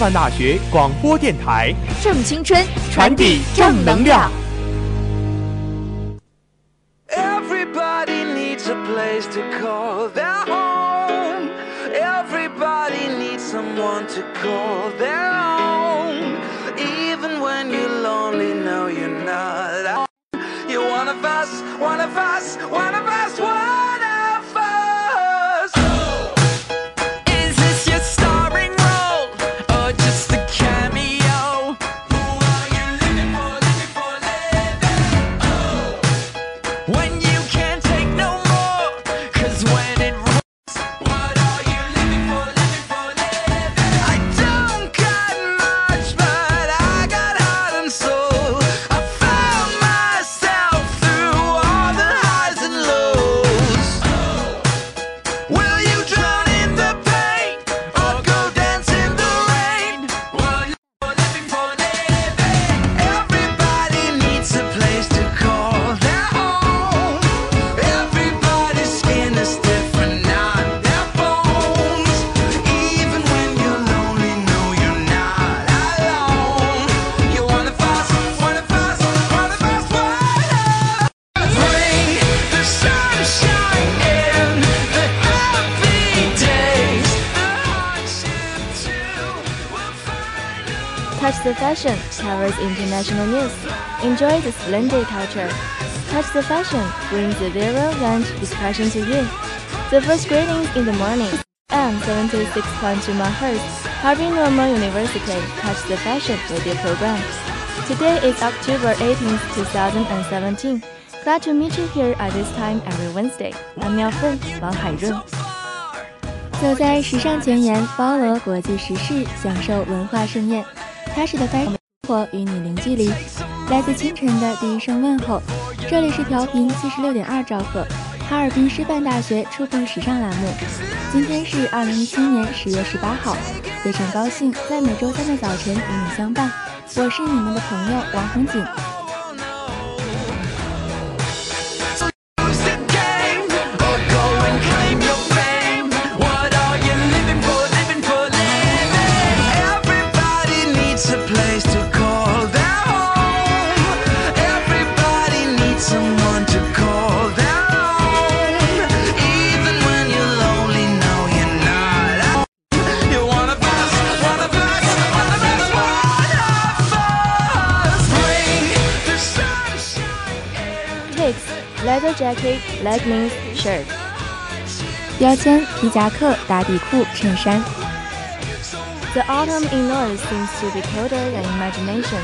师范大学广播电台，正青春，传递正能量。Everybody needs a place to call their home. Everybody needs someone to call their own. Even when you're lonely, no, you're not. You're one of us, one of us, one of us, one covers international news. Enjoy the splendid culture. Touch the Fashion brings the viral range expression to you. The first greetings in the morning. M 76.2 MHz, Harbin Normal University. Touch the Fashion radio program. Today is October 18th, 2017. Glad to meet you here at this time every Wednesday. I'm 苗凤王海润。走在时尚前沿，包罗国际时事，享受文化盛宴。踏实的 fashion 生 我与你零距离。来自清晨的第一声问候，这里是调频七十六点二兆赫，哈尔滨师范大学触碰时尚栏目。今天是二零一七年十月十八号，非常高兴在每周三的早晨与你相伴。我是你们的朋友王红锦。Jacket, leggings, shirt。标签：皮夹克、打底裤、衬衫。The autumn indoors seems to be colder than imagination.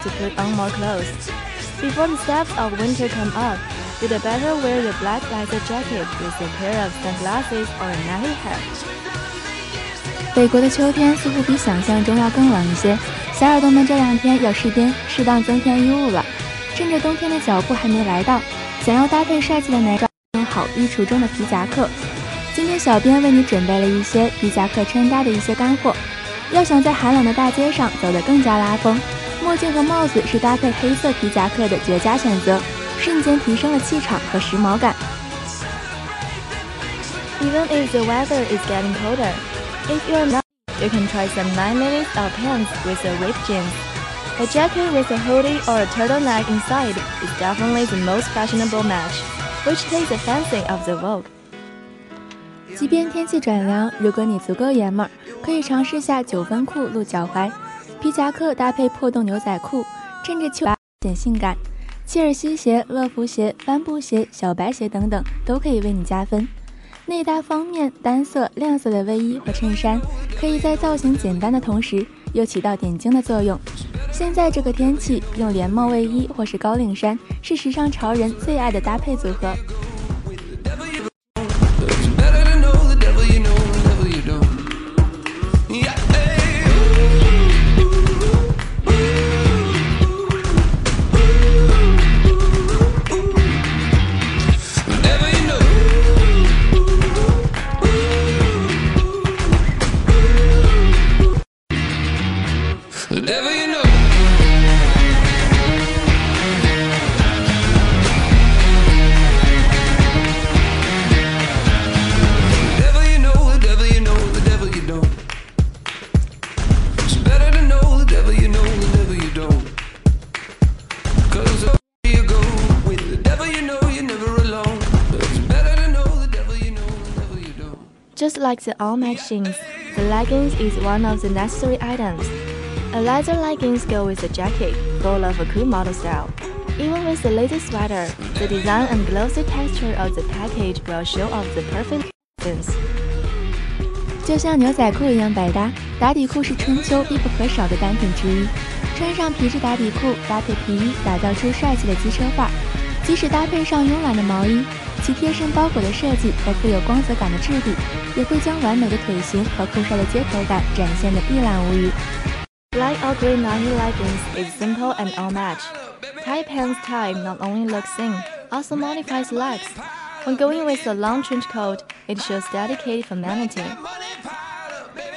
To put on more clothes. Before the steps of winter come up, you'd better wear your black leather jacket with a pair of sunglasses or a night hat. 北国的秋天似乎比想象中要更冷一些，小耳朵们这两天要适边适当增添衣物了。趁着冬天的脚步还没来到，想要搭配帅气的男装，好衣橱中的皮夹克。今天小编为你准备了一些皮夹克穿搭的一些干货。要想在寒冷的大街上走得更加拉风，墨镜和帽子是搭配黑色皮夹克的绝佳选择，瞬间提升了气场和时髦感。Even if the weather is getting colder, if you're not, you can try some nine minutes of pants with a ripped jeans. A jacket with a hoodie or a turtleneck inside is definitely the most fashionable match, which takes the fancy of the vogue. 即便天气转凉，如果你足够爷们儿，可以尝试下九分裤露脚踝，皮夹克搭配破洞牛仔裤，趁着秋显性感。切尔西鞋、乐福鞋、帆布鞋、小白鞋等等都可以为你加分。内搭方面，单色、亮色的卫衣或衬衫，可以在造型简单的同时，又起到点睛的作用。现在这个天气，用连帽卫衣或是高领衫，是时尚潮人最爱的搭配组合。like the all-match jeans, the leggings is one of the necessary items. A leather leggings go with a jacket, full of a cool model style. Even with the latest sweater, the design and glossy texture of the package will show off the perfect balance. 就像牛仔裤一样百搭，打底裤是春秋必不可少的单品之一。穿上皮质打底裤，搭配皮衣，打造出帅气的机车范。即使搭配上慵懒的毛衣。 其贴身包裹的设计和富有光泽感的质地，也会将完美的腿型和酷帅的街头感展现得一览无余。Light or green navy leggings is simple and all match. Tight pants type not only looks thin, also modifies legs. When going with a long trench coat, it shows dedicated femininity.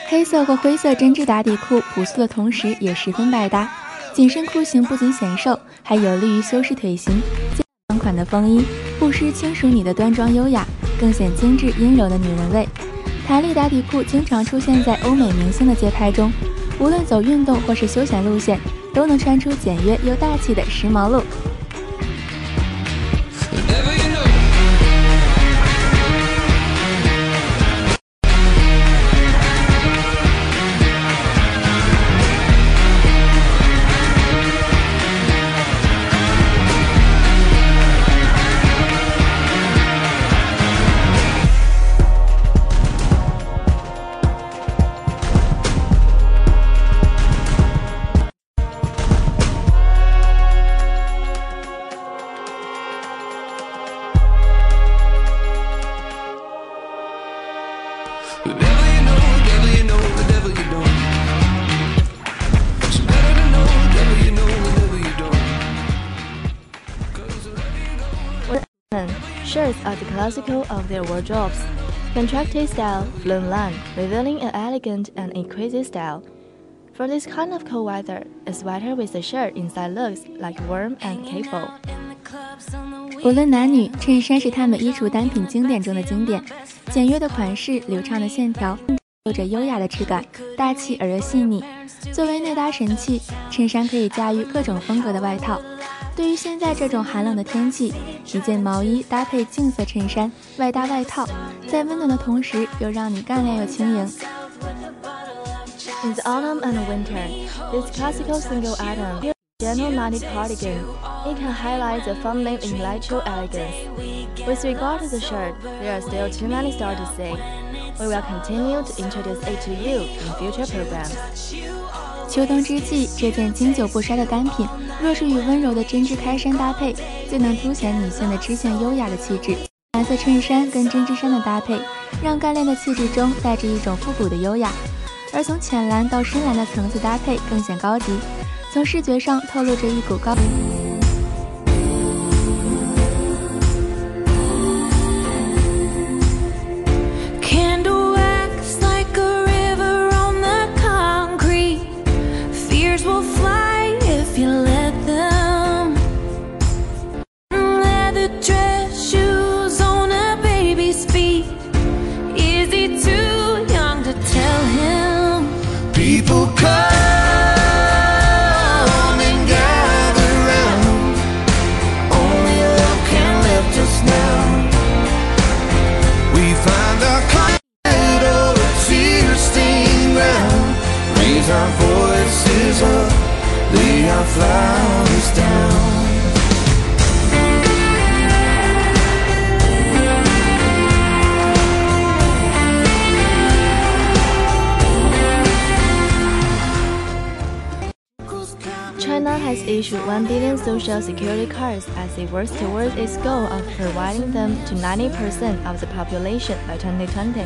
黑色或灰色针织打底裤朴素的同时也十分百搭，紧身裤型不仅显瘦，还有利于修饰腿型。款的风衣不失轻熟女的端庄优雅，更显精致阴柔的女人味。弹力打底裤经常出现在欧美明星的街拍中，无论走运动或是休闲路线，都能穿出简约又大气的时髦 look。classical of their wardrobes. Contracted style, flown line, revealing an elegant and exquisite style. For this kind of cold weather, a sweater with a shirt inside looks like warm and capable. 无论男女，衬衫是他们衣橱单品经典中的经典。简约的款式，流畅的线条，有着优雅的质感，大气而又细腻。作为内搭神器，衬衫可以驾驭各种风格的外套。 对于现在这种寒冷的天气，一件毛衣搭配净色衬衫，外搭外套，在温暖的同时又让你干练又轻盈。In the autumn and winter, this classical single item, general knitted cardigan, it can highlight the feminine intellectual elegance. With regard to the shirt, there are still too many stars to say. We will continue to introduce it to you in future programs. 秋冬之际，这件经久不衰的单品，若是与温柔的针织开衫搭配，最能凸显女性的知性优雅的气质。蓝色衬衫跟针织衫的搭配，让干练的气质中带着一种复古的优雅。而从浅蓝到深蓝的层次搭配更显高级，从视觉上透露着一股高。1 billion social security cards as it works towards its goal of providing them to 90% of the population by 2020.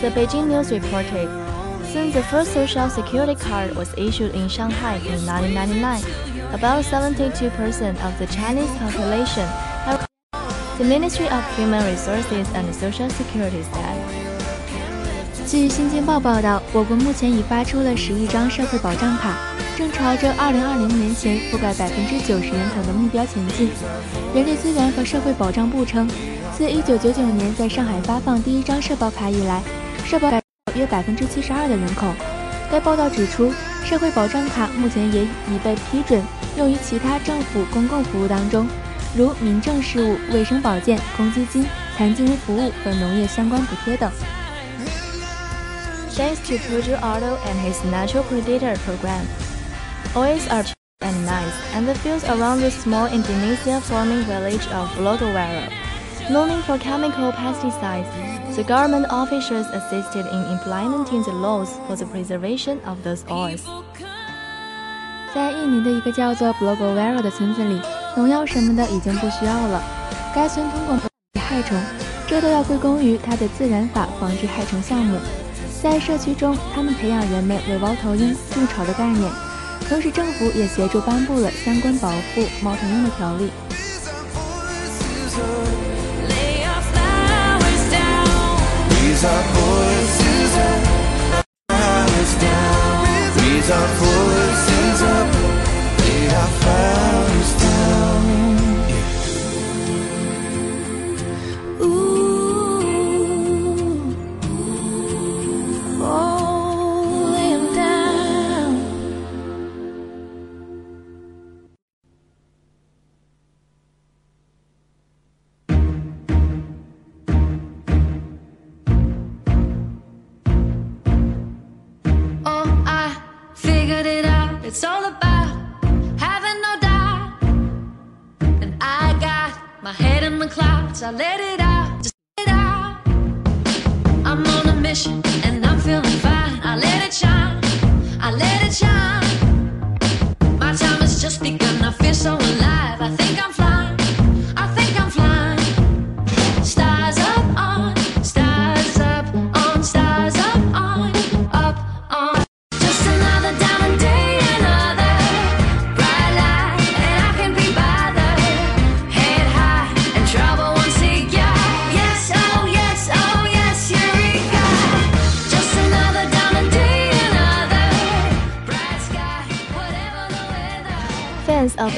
The Beijing News reported. Since the first social security card was issued in Shanghai in 1999, about 72% of the Chinese population have. The Ministry of Human Resources and Social Security said. 据《新京报》报道，我国目前已发出了十亿张社会保障卡， 正朝着2020年前覆盖百分之九十人口的目标前进。人力资源和社会保障部称，自1999年在上海发放第一张社保卡以来，社保约百分之七十二的人口。该报道指出，社会保障卡目前也已被批准用于其他政府公共服务当中，如民政事务、卫生保健、公积金、残疾人服务和农业相关补贴等。Thanks to Peugeot Auto and his Natural Predator program, oils are cheap and nice, and the fields around the small Indonesia farming village of Lodowara, known for chemical pesticides, the government officials assisted in implementing the laws for the preservation of those oils. 在印尼的一个叫做 Blogowara 的村子里，农药什么的已经不需要了。该村通过害虫，这都要归功于它的自然法防治害虫项目。在社区中，他们培养人们为猫头鹰筑巢的概念， 同时政府也协助颁布了相关保护猫头鹰的条例。It's all about having no doubt. And I got my head in the clouds. I let it out, just let it out. I'm on a mission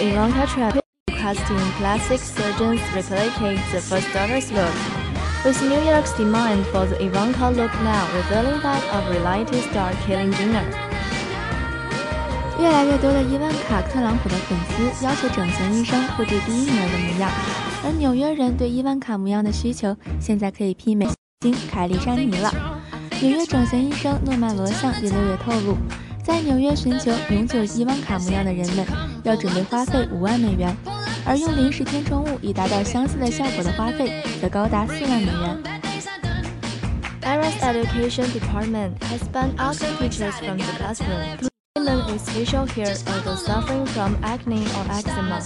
Fans of Ivanka Trump requesting plastic surgeons replicate the first daughter's look. With New York's demand for the Ivanka look now revealing that of reality star Caitlyn Jenner. 越来越多的伊万卡·特朗普的粉丝要求整形医生复制第一女儿的模样，而纽约人对伊万卡模样的需求现在可以媲美星凯莉·珊妮了。纽约整形医生诺曼·罗相也六月透露，在纽约寻求永久伊万卡模样的人们要准备花费五万美元，而用临时填充物以达到相似的效果的花费则高达四万美元。 Iran's education department has banned asking teachers from the classroom. Women with facial hair or those suffering from acne or eczema.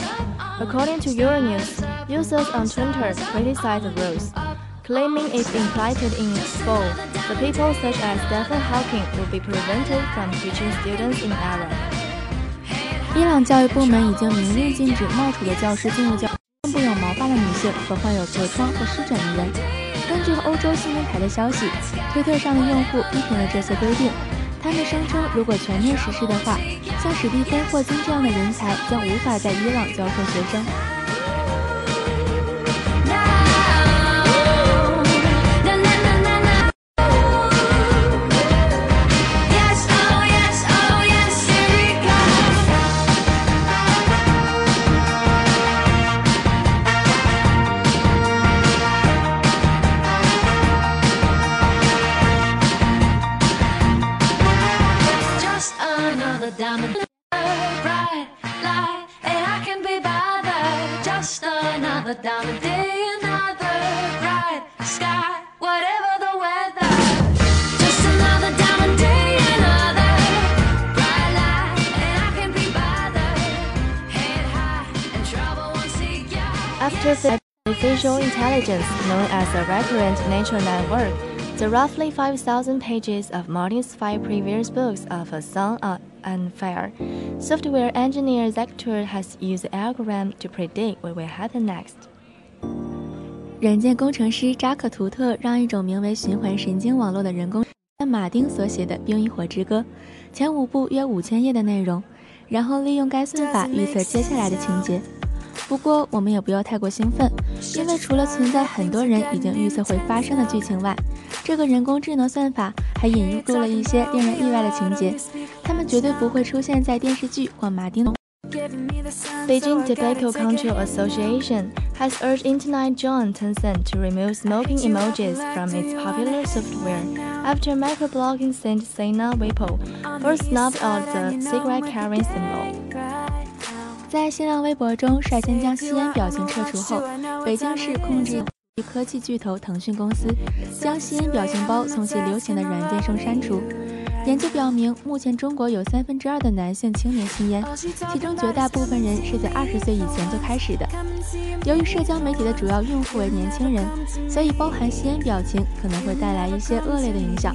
According to Euronews, users on Twitter criticized the rules, Claiming is implemented in school, the people such as Stephen Hawking will be prevented from teaching students in Iran. 伊朗教育部门已经明令禁止冒充的教师进入教，更不有毛发的女性和患有痤疮或湿疹的人。根据欧洲新闻台的消息，推特上的用户批评了这些规定。他们声称，如果全面实施的话，像史蒂芬·霍金这样的人才将无法在伊朗教授学生。artificial intelligence, known as a recurrent neural network, the roughly 5,000 pages of Martin's five previous books of A Song and Fire, software engineer Zector has used the algorithm to predict what will happen next. 软件工程师扎克图特让一种名为循环神经网络的人工马丁所写的《冰与火之歌》前五部约五千页的内容，然后利用该算法预测接下来的情节。 不过，我们也不要太过兴奋，因为除了存在很多人已经预测会发生的剧情外，这个人工智能算法还引入了一些令人意外的情节，它们绝对不会出现在电视剧或马丁。Beijing Tobacco Control Association has urged Internet John Tencent to remove smoking emojis from its popular software after microblogging sent Sina Weibo first snubbed out the cigarette carrying symbol. 在新浪微博中率先将吸烟表情撤除后，北京市控制科技巨头腾讯公司将吸烟表情包从其流行的软件中删除。研究表明，目前中国有三分之二的男性青年吸烟，其中绝大部分人是在二十岁以前就开始的。由于社交媒体的主要用户为年轻人，所以包含吸烟表情可能会带来一些恶劣的影响。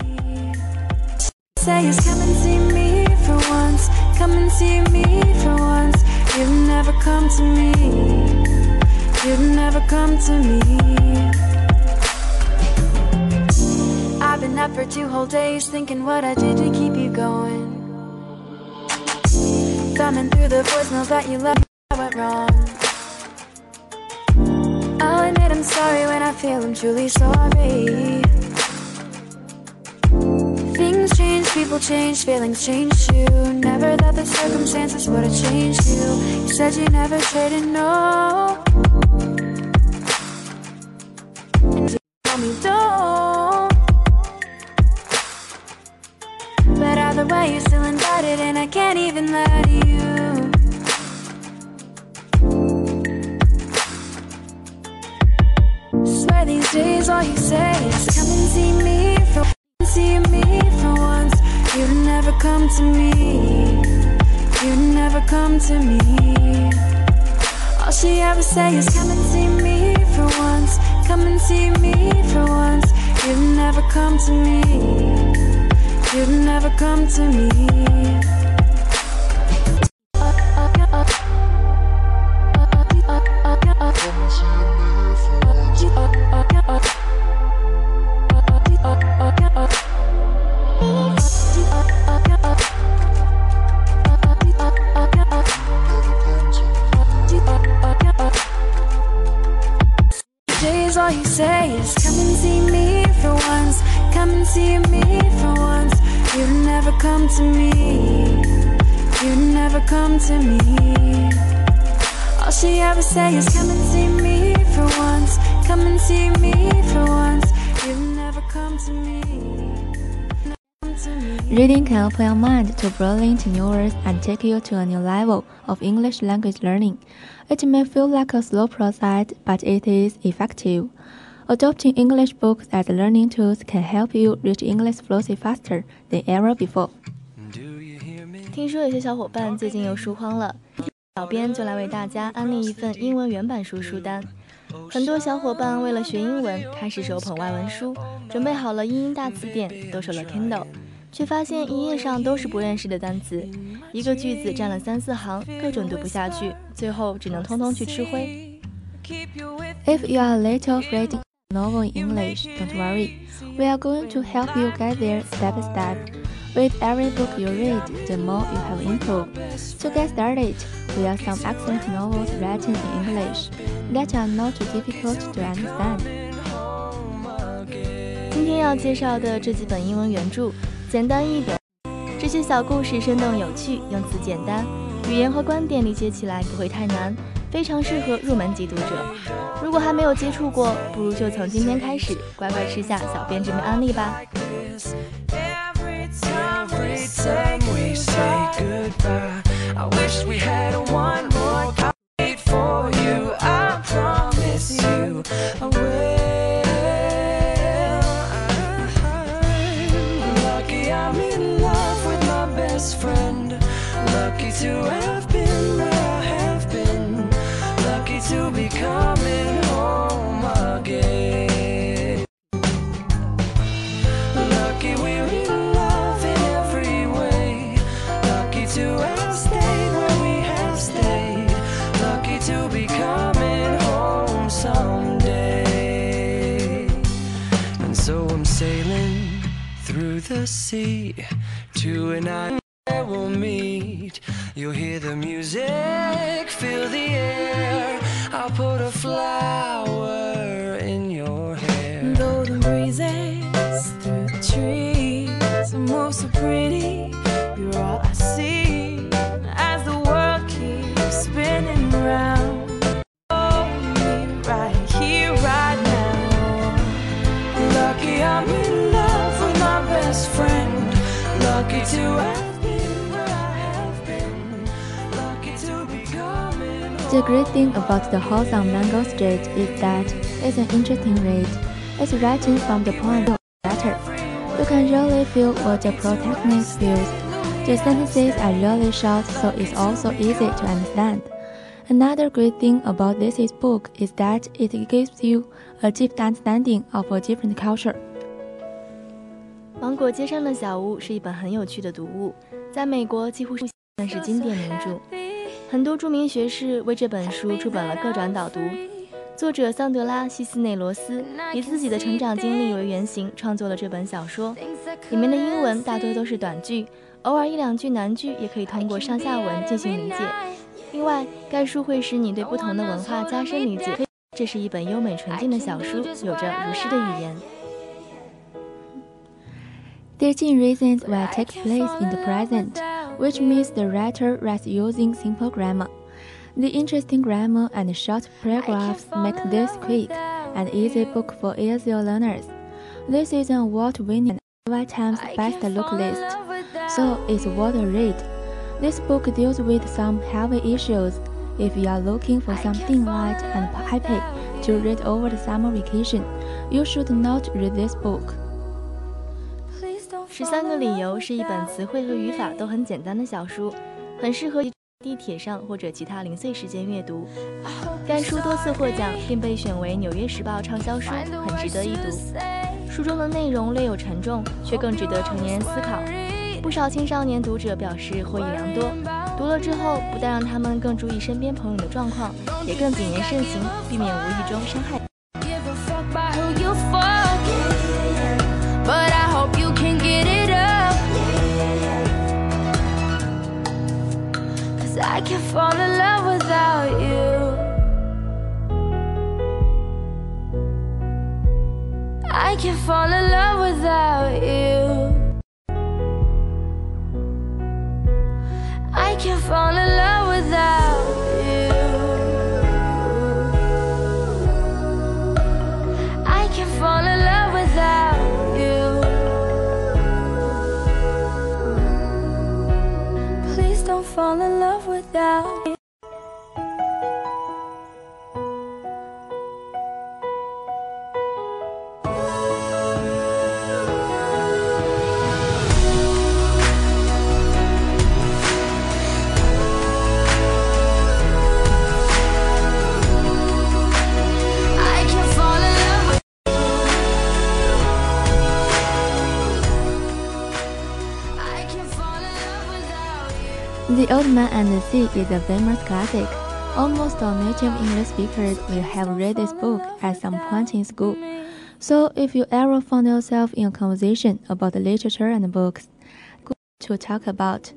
I've been up for two whole days thinking what I did to keep you going. Thumbing through the voicemails that you left, I went wrong. I'll admit I'm sorry when I feel I'm truly sorry. Things change, people change, feelings change too. Never thought the circumstances would have changed you. You said you never traded no. And you told me don't. But either way, you're still invited, and I can't even lie to you. Swear these days, all you say is come and see me for come to me. You never come to me. All she ever say is come and see me for once. Come and see me for once. You never come to me. You'd never come to me. See me for once. You never come to me. You never come to me. All she ever say is come and see me for once. Come and see me for once. You never come to me. Reading can open your mind to brilliant new words and take you to a new level of English language learning. It may feel like a slow process, but it is effective. Adopting English books as learning tools can help you reach English fluency faster than ever before. 听说有些小伙伴最近又书荒了，小编就来为大家安利一份英文原版书书单。很多小伙伴为了学英文，开始手捧外文书，准备好了英英大词典，都手了 Kindle，却发现一页上都是不认识的单词，一个句子占了三四行，各种读不下去，最后只能通通去吃灰。If you are a little afraid novel in English, don't worry. We are going to help you get there step by step. With every book you read, the more you have improved. To get started, we have some excellent novels written in English that are not too difficult to understand. 今天要介绍的这几本英文原着，简单易懂，这些小故事生动有趣，用词简单，语言和观点理解起来不会太难， 非常适合入门级读者。如果还没有接触过，不如就从今天开始，乖乖吃下小编这边安利吧。Every time sea. To an island where we'll meet. You'll hear the music, feel the air. I'll put a flower The great thing about the house on Mango Street is that it's an interesting read. It's written from the point of letter. You can really feel what the protagonist feels. The sentences are really short, so it's also easy to understand. Another great thing about this book is that it gives you a deep understanding of a different culture. 芒果街上的小屋是一本很有趣的读物，在美国几乎是算是经典名着。 很多著名学士为这本书出版了各种导读。作者桑德拉·西斯内罗斯以自己的成长经历为原型创作了这本小说，里面的英文大多都是短句，偶尔一两句难句也可以通过上下文进行理解。另外，该书会使你对不同的文化加深理解。这是一本优美纯净的小书，有着如诗的语言。Thirteen reasons why take place in the present, which means the writer writes using simple grammar. The interesting grammar and short paragraphs make this quick and easy book for easy learners. This is an award-winning York Times Best Look list, so it's worth a read. This book deals with some heavy issues. If you are looking for something light and happy to read over the summer vacation, you should not read this book. 十三个理由是一本词汇和语法都很简单的小书，很适合地铁上或者其他零碎时间阅读。该书多次获奖，并被选为《纽约时报》畅销书，很值得一读。书中的内容略有沉重，却更值得成年人思考。不少青少年读者表示获益良多，读了之后不但让他们更注意身边朋友的状况，也更谨言慎行，避免无意中伤害。you. The Old Man and the Sea is a famous classic. Almost all native English speakers will have read this book at some point in school. So if you ever find yourself in a conversation about literature and books, good to talk about.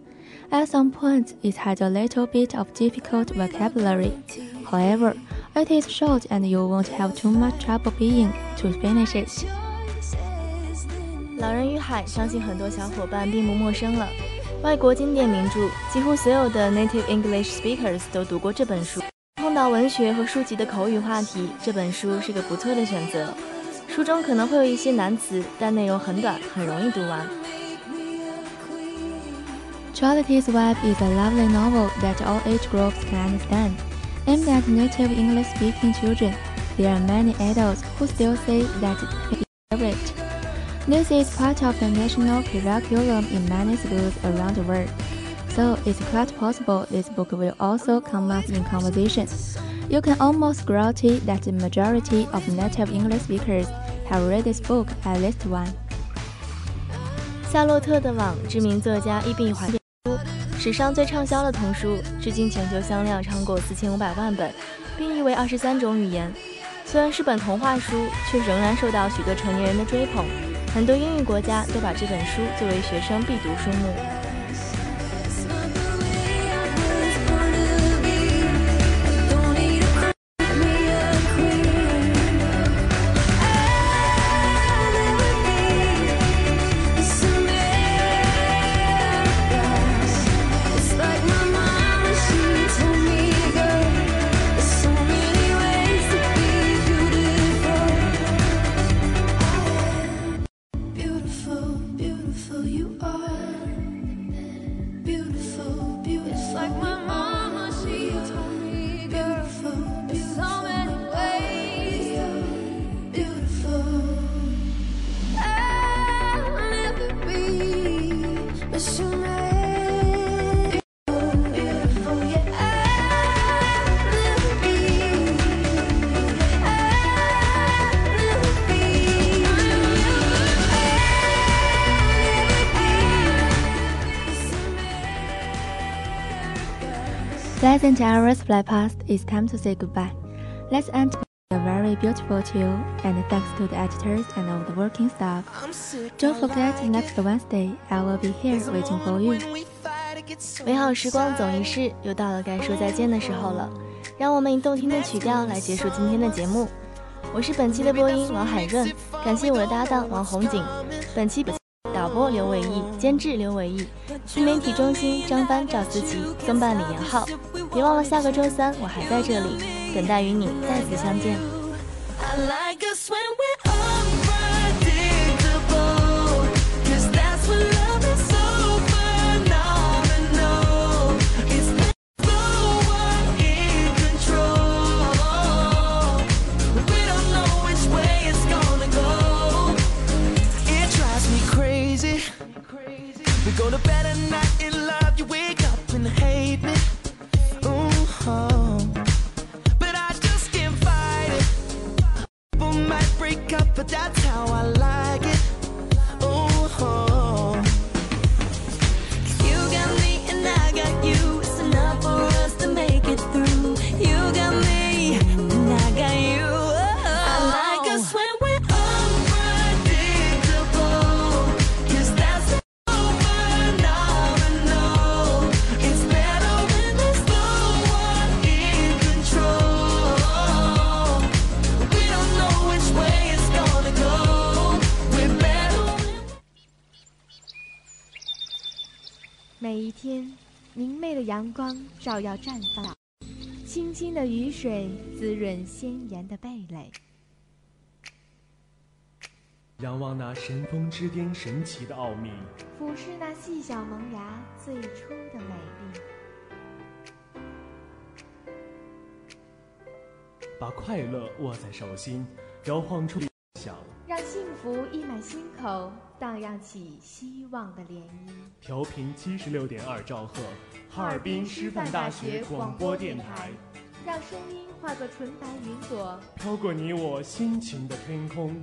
At some point, it has a little bit of difficult vocabulary. However, it is short and you won't have too much trouble being to finish it. 《狼人与海》相信很多小伙伴并不陌生了。 外国经典名着，几乎所有的 native English speakers 都读过这本书。碰到文学和书籍的口语话题，这本书是个不错的选择。书中可能会有一些难词，但内容很短，很容易读完。 Charlotte's Web is a lovely novel that all age groups can understand. Aimed at native English speaking children, there are many adults who still say that it is favorite. This is part of the national curriculum in many schools around the world. So it's quite possible this book will also come up in conversation. You can almost guarantee that the majority of native English speakers have read this book at least one. 夏洛特的网，知名作家伊壁怀书，史上最畅销的童书，至今全球销量超过四千五百万本，并译为二十三种语言。虽然是本童话书，却仍然受到许多成年人的追捧。 很多英语国家都把这本书作为学生必读书目。Pleasant hours fly past, it's time to say goodbye. Let's end a very beautiful tune, and thanks to the editors and all the working staff. Don't forget, next Wednesday, I will be here waiting for you. 美好时光总一逝，又到了该说再见的时候了。让我们以动听的曲调来结束今天的节目。我是本期的播音王海润，感谢我的搭档王红景。本期导播刘伟毅，监制刘伟毅，新媒体中心张帆、赵思琪，综办李延浩。别忘了下个周三我还在这里，等待与你再次相见。but that's how I like. 阳光照耀绽放，清清的雨水滋润鲜艳的蓓蕾。仰望那神峰之巅神奇的奥秘，俯视那细小萌芽最初的美丽。把快乐握在手心，摇晃出理想。让幸福溢满心口，荡漾起希望的涟漪。调频七十六点二兆赫，哈尔滨师范大学广播电台。让声音化作纯白云朵，飘过你我心情的天空。